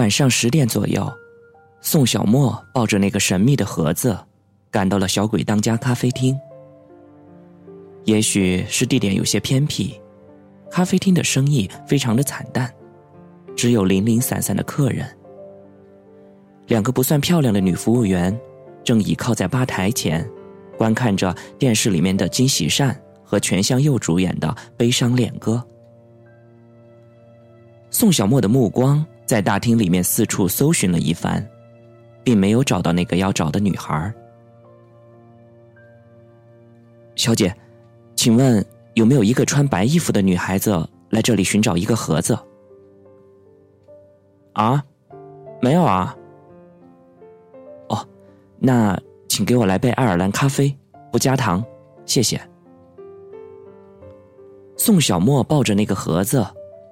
晚上十点左右，宋小沫抱着那个神秘的盒子，赶到了小鬼当家咖啡厅。也许是地点有些偏僻，咖啡厅的生意非常的惨淡，只有零零散散的客人。两个不算漂亮的女服务员，正倚靠在吧台前，观看着电视里面的金喜善和全香佑主演的《悲伤恋歌》。宋小沫的目光在大厅里面四处搜寻了一番，并没有找到那个要找的女孩。小姐，请问有没有一个穿白衣服的女孩子来这里寻找一个盒子？啊，没有啊。哦，那请给我来杯爱尔兰咖啡，不加糖，谢谢。宋小沫抱着那个盒子。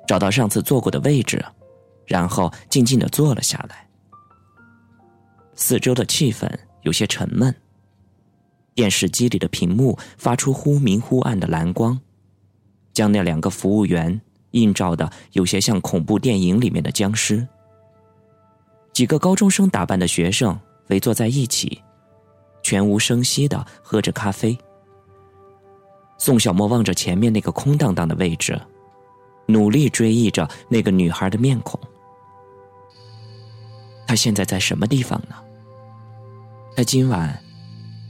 找到上次坐过的位置，然后静静的坐了下来。四周的气氛有些沉闷。电视机里的屏幕发出忽明忽暗的蓝光，将那两个服务员映照的有些像恐怖电影里面的僵尸。几个高中生打扮的学生围坐在一起，全无声息的喝着咖啡。宋小沫望着前面那个空荡荡的位置。努力追忆着那个女孩的面孔，他现在在什么地方呢？他今晚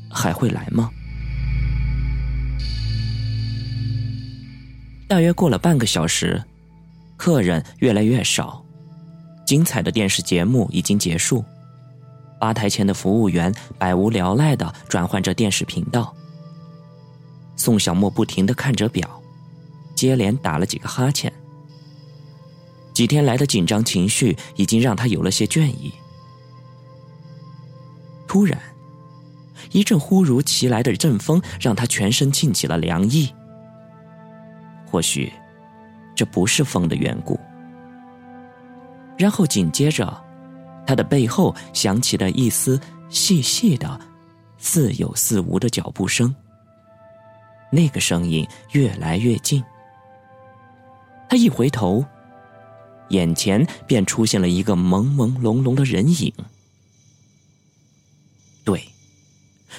还会来吗？大约过了半个小时，客人越来越少，精彩的电视节目已经结束，吧台前的服务员百无聊赖的转换着电视频道。宋小沫不停的看着表。接连打了几个哈欠，几天来的紧张情绪已经让他有了些倦意。突然，一阵忽如其来的阵风让他全身沁起了凉意。或许，这不是风的缘故。然后紧接着，他的背后响起了一丝细细的、似有似无的脚步声。那个声音越来越近。他一回头，眼前便出现了一个朦朦胧胧的人影。对，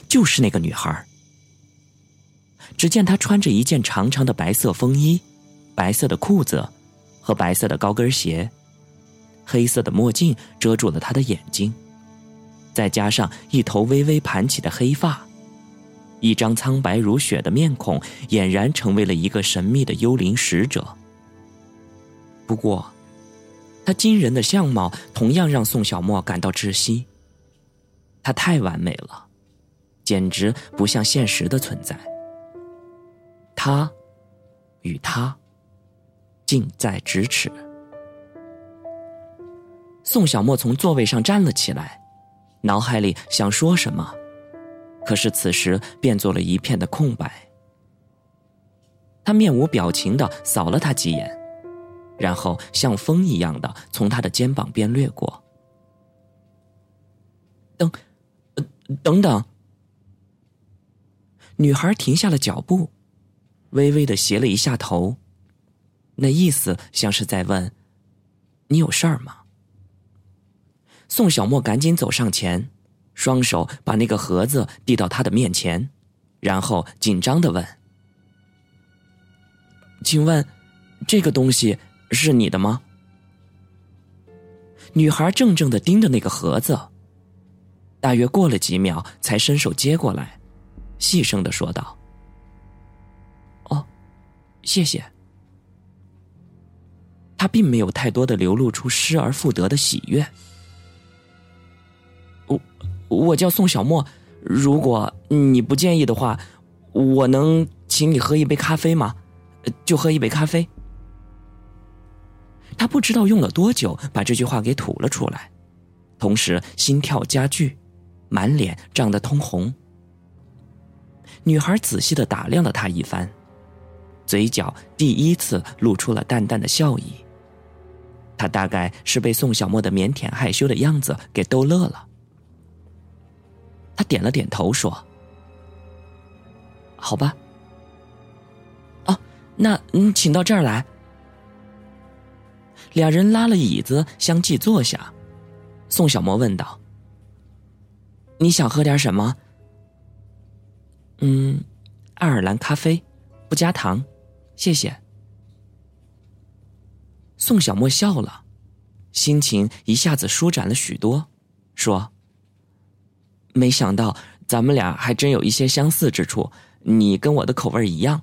就是那个女孩。只见她穿着一件长长的白色风衣、白色的裤子和白色的高跟鞋，黑色的墨镜遮住了她的眼睛，再加上一头微微盘起的黑发，一张苍白如雪的面孔，俨然成为了一个神秘的幽灵使者。不过，她惊人的相貌同样让宋小沫感到窒息。她太完美了，简直不像现实的存在。他与他近在咫尺。宋小沫从座位上站了起来，脑海里想说什么，可是此时变作了一片的空白。他面无表情的扫了他几眼。然后像风一样的从他的肩膀边掠过。等，等等。女孩停下了脚步，微微的斜了一下头，那意思像是在问：“你有事儿吗？”宋小莫赶紧走上前，双手把那个盒子递到他的面前，然后紧张的问：“请问，这个东西？”是你的吗？女孩怔怔的盯着那个盒子，大约过了几秒，才伸手接过来，细声的说道：“哦，谢谢。”他并没有太多的流露出失而复得的喜悦。我我叫宋小沫，如果你不介意的话，我能请你喝一杯咖啡吗？就喝一杯咖啡。他不知道用了多久把这句话给吐了出来，同时心跳加剧，满脸涨得通红。女孩仔细的打量了他一番，嘴角第一次露出了淡淡的笑意。他大概是被宋小沫的腼腆害羞的样子给逗乐了。他点了点头说：“好吧。”哦，那嗯，请到这儿来。两人拉了椅子相继坐下。宋小沫问道：“你想喝点什么？”“嗯，爱尔兰咖啡，不加糖，谢谢。”宋小沫笑了，心情一下子舒展了许多，说：“没想到咱们俩还真有一些相似之处，你跟我的口味一样。”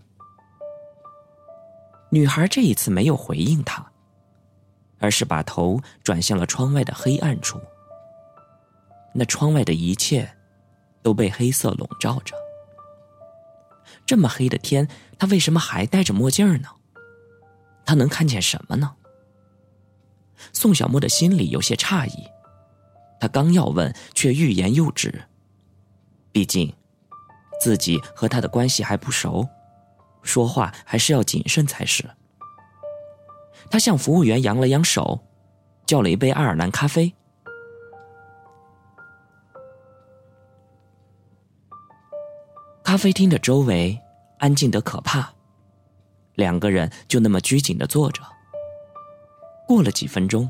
女孩这一次没有回应他。而是把头转向了窗外的黑暗处。那窗外的一切都被黑色笼罩着。这么黑的天，他为什么还戴着墨镜呢？他能看见什么呢？宋小沫的心里有些诧异，他刚要问，却欲言又止。毕竟，自己和他的关系还不熟，说话还是要谨慎才是。他向服务员扬了扬手，叫了一杯爱尔兰咖啡。咖啡厅的周围安静的可怕，两个人就那么拘谨的坐着。过了几分钟，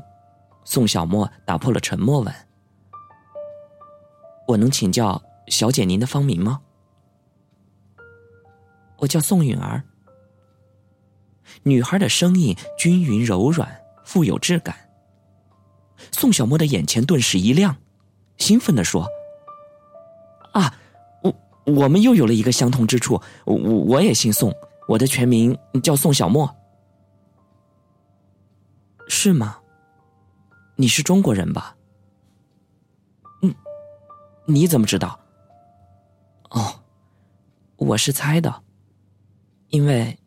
宋小沫打破了沉默，问：“我能请教小姐您的芳名吗？”“我叫宋允儿。”女孩的声音均匀柔软，富有质感。宋小沫的眼前顿时一亮，兴奋地说：“啊，我我们又有了一个相同之处。我我也姓宋，我的全名叫宋小沫。是吗？你是中国人吧？嗯，你怎么知道？哦，我是猜的，因为。”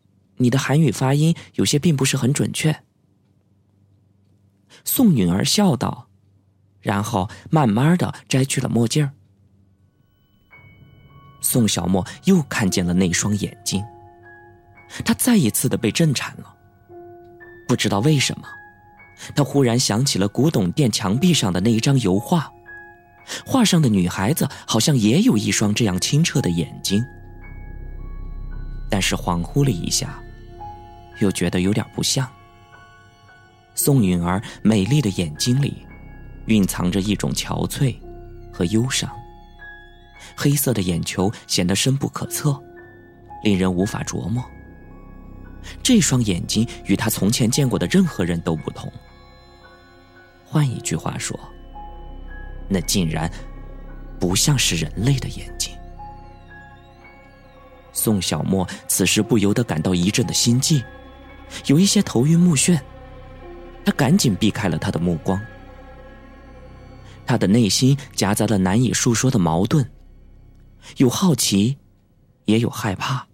你的韩语发音有些并不是很准确。”宋允儿笑道，然后慢慢的摘去了墨镜宋小沫又看见了那双眼睛，他再一次的被震颤了。不知道为什么，他忽然想起了古董店墙壁上的那一张油画，画上的女孩子好像也有一双这样清澈的眼睛。但是恍惚了一下。又觉得有点不像。宋允儿美丽的眼睛里，蕴藏着一种憔悴和忧伤。黑色的眼球显得深不可测，令人无法琢磨。这双眼睛与他从前见过的任何人都不同。换一句话说，那竟然不像是人类的眼睛。宋小沫此时不由得感到一阵的心悸。有一些头晕目眩，他赶紧避开了他的目光。他的内心夹杂了难以诉说的矛盾，有好奇，也有害怕。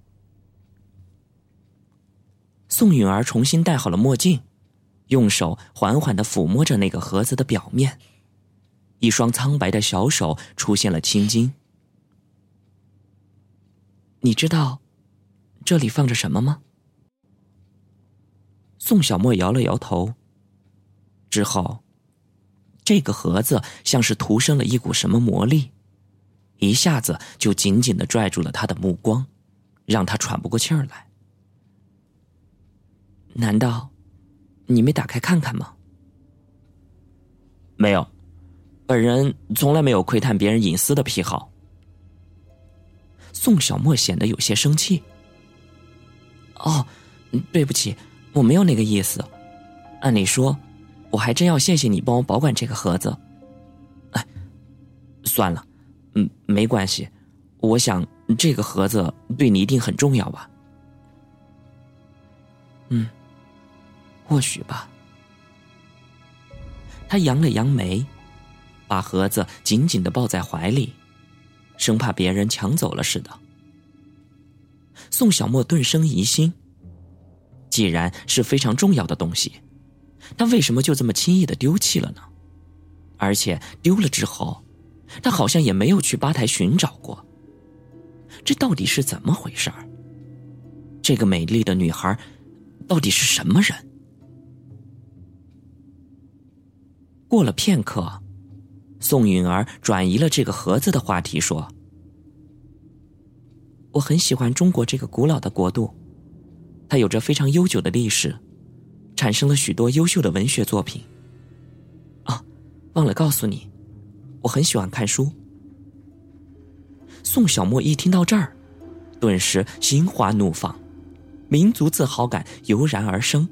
宋允儿重新戴好了墨镜，用手缓缓的抚摸着那个盒子的表面，一双苍白的小手出现了青筋。你知道这里放着什么吗？宋小莫摇了摇头。之后，这个盒子像是徒生了一股什么魔力，一下子就紧紧的拽住了他的目光，让他喘不过气儿来。难道你没打开看看吗？没有，本人从来没有窥探别人隐私的癖好。宋小莫显得有些生气。哦，对不起。我没有那个意思，按理说，我还真要谢谢你帮我保管这个盒子。哎，算了，嗯，没关系。我想这个盒子对你一定很重要吧？嗯，或许吧。他扬了扬眉，把盒子紧紧的抱在怀里，生怕别人抢走了似的。宋小沫顿生疑心。既然是非常重要的东西，他为什么就这么轻易的丢弃了呢？而且丢了之后，他好像也没有去吧台寻找过。这到底是怎么回事儿？这个美丽的女孩到底是什么人？过了片刻，宋允儿转移了这个盒子的话题，说：“我很喜欢中国这个古老的国度。”它有着非常悠久的历史，产生了许多优秀的文学作品。啊，忘了告诉你，我很喜欢看书。宋小沫一听到这儿，顿时心花怒放，民族自豪感油然而生。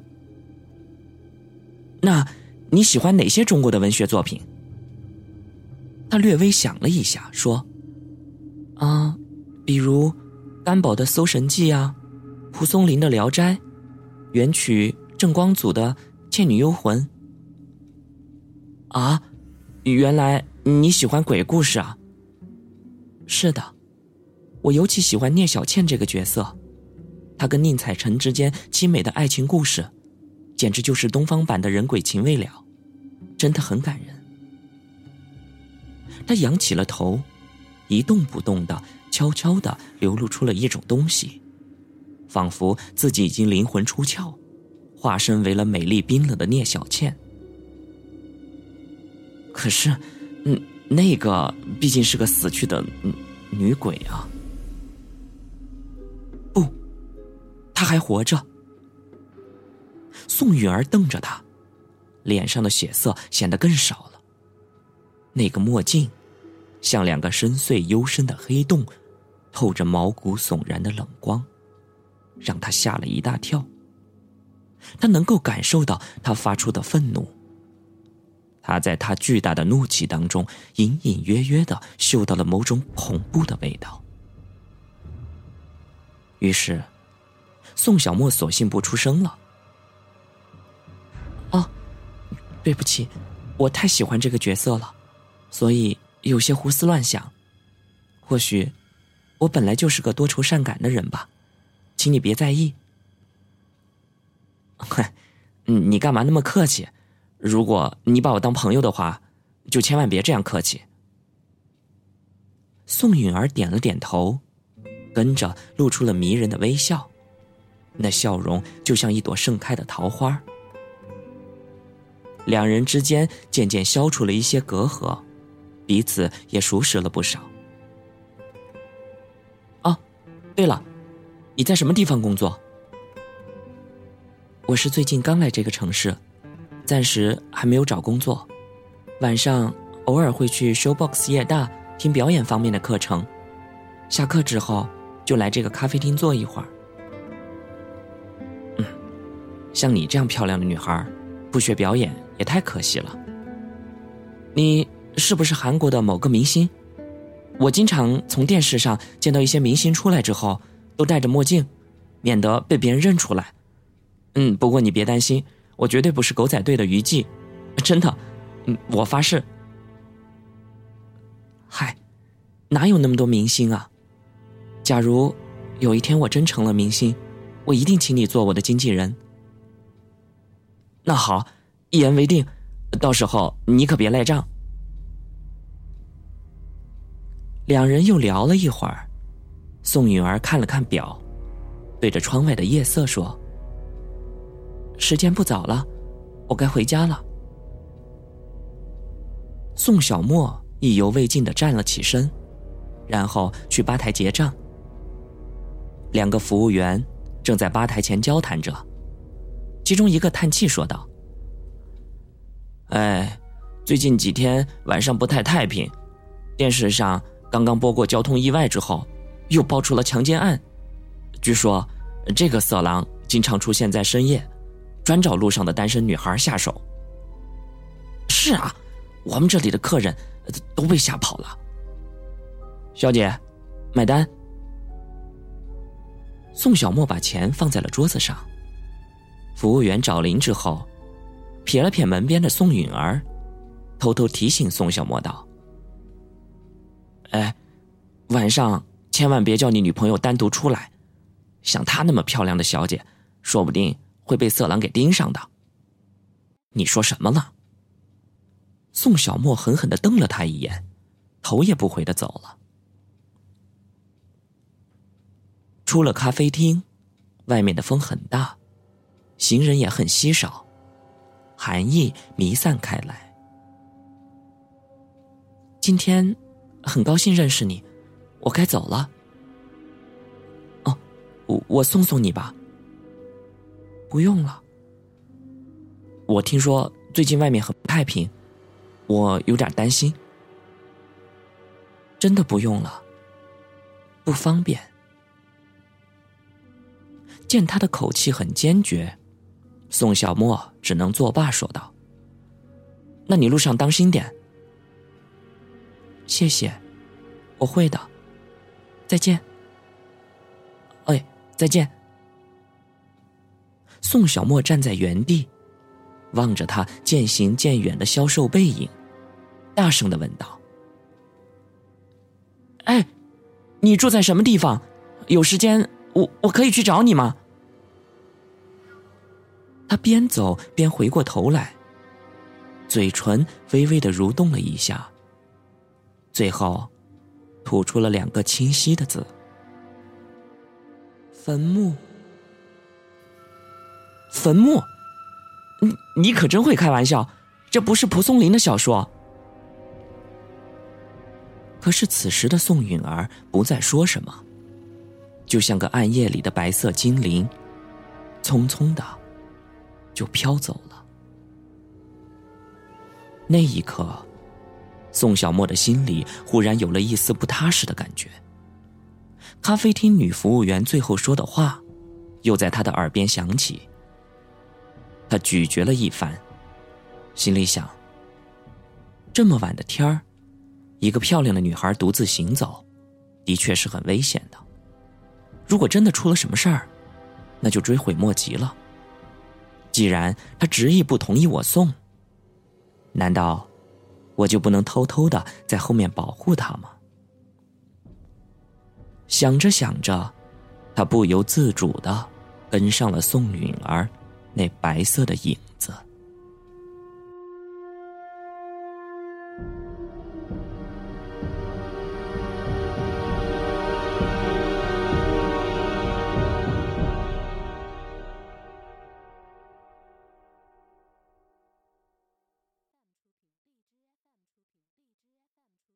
那你喜欢哪些中国的文学作品？他略微想了一下，说：“啊，比如甘宝的《搜神记》啊，蒲松龄的《聊斋》，元曲郑光祖的《倩女幽魂》。啊，原来你喜欢鬼故事啊？是的，我尤其喜欢聂小倩这个角色，她跟宁采臣之间凄美的爱情故事，简直就是东方版的人鬼情未了，真的很感人。”他仰起了头，一动不动的，悄悄的流露出了一种东西，仿佛自己已经灵魂出窍，化身为了美丽冰冷的聂小倩。可是，嗯，那个毕竟是个死去的女鬼啊！不，她还活着。宋允儿瞪着他，脸上的血色显得更少了。那个墨镜，像两个深邃幽深的黑洞，透着毛骨悚然的冷光，让他吓了一大跳。他能够感受到他发出的愤怒，他在他巨大的怒气当中，隐隐约约的嗅到了某种恐怖的味道。于是，宋小沫索性不出声了。哦，对不起，我太喜欢这个角色了。所以有些胡思乱想，或许我本来就是个多愁善感的人吧，请你别在意。嗨，你干嘛那么客气？如果你把我当朋友的话，就千万别这样客气。宋允儿点了点头，跟着露出了迷人的微笑，那笑容就像一朵盛开的桃花。两人之间渐渐消除了一些隔阂。彼此也熟识了不少。哦，对了，你在什么地方工作？我是最近刚来这个城市，暂时还没有找工作。晚上偶尔会去 Showbox 夜大听表演方面的课程，下课之后就来这个咖啡厅坐一会儿。嗯，像你这样漂亮的女孩，不学表演也太可惜了。你。是不是韩国的某个明星？我经常从电视上见到一些明星出来之后都戴着墨镜，免得被别人认出来。嗯，不过你别担心，我绝对不是狗仔队的娱记，真的，嗯，我发誓。嗨，哪有那么多明星啊？假如有一天我真成了明星，我一定请你做我的经纪人。那好，一言为定，到时候你可别赖账。两人又聊了一会儿，宋允儿看了看表，对着窗外的夜色说：“时间不早了，我该回家了。”宋小沫意犹未尽的站了起身，然后去吧台结账。两个服务员正在吧台前交谈着，其中一个叹气说道：“哎，最近几天晚上不太太平，电视上……”刚刚播过交通意外之后，又爆出了强奸案。据说，这个色狼经常出现在深夜，专找路上的单身女孩下手。是啊，我们这里的客人都被吓跑了。小姐，买单。宋小沫把钱放在了桌子上。服务员找零之后，瞥了瞥门边的宋允儿，偷偷提醒宋小沫道。哎，晚上千万别叫你女朋友单独出来，像她那么漂亮的小姐，说不定会被色狼给盯上的。你说什么了？宋小沫狠狠的瞪了他一眼，头也不回的走了。出了咖啡厅，外面的风很大，行人也很稀少，寒意弥散开来。今天。很高兴认识你，我该走了。哦，我我送送你吧。不用了。我听说最近外面很不太平，我有点担心。真的不用了，不方便。见他的口气很坚决，宋小沫只能作罢说道：“那你路上当心点。”谢谢，我会的。再见。哎，再见。宋小沫站在原地，望着他渐行渐远的消瘦背影，大声的问道：“哎，你住在什么地方？有时间，我我可以去找你吗？”他边走边回过头来，嘴唇微微的蠕动了一下。最后，吐出了两个清晰的字：“坟墓。”坟墓？你你可真会开玩笑，这不是蒲松龄的小说。可是此时的宋允儿不再说什么，就像个暗夜里的白色精灵，匆匆的就飘走了。那一刻。宋小沫的心里忽然有了一丝不踏实的感觉。咖啡厅女服务员最后说的话，又在他的耳边响起。他咀嚼了一番，心里想：这么晚的天儿，一个漂亮的女孩独自行走，的确是很危险的。如果真的出了什么事儿，那就追悔莫及了。既然他执意不同意我送，难道？我就不能偷偷的在后面保护他吗？想着想着，他不由自主的跟上了宋允儿那白色的影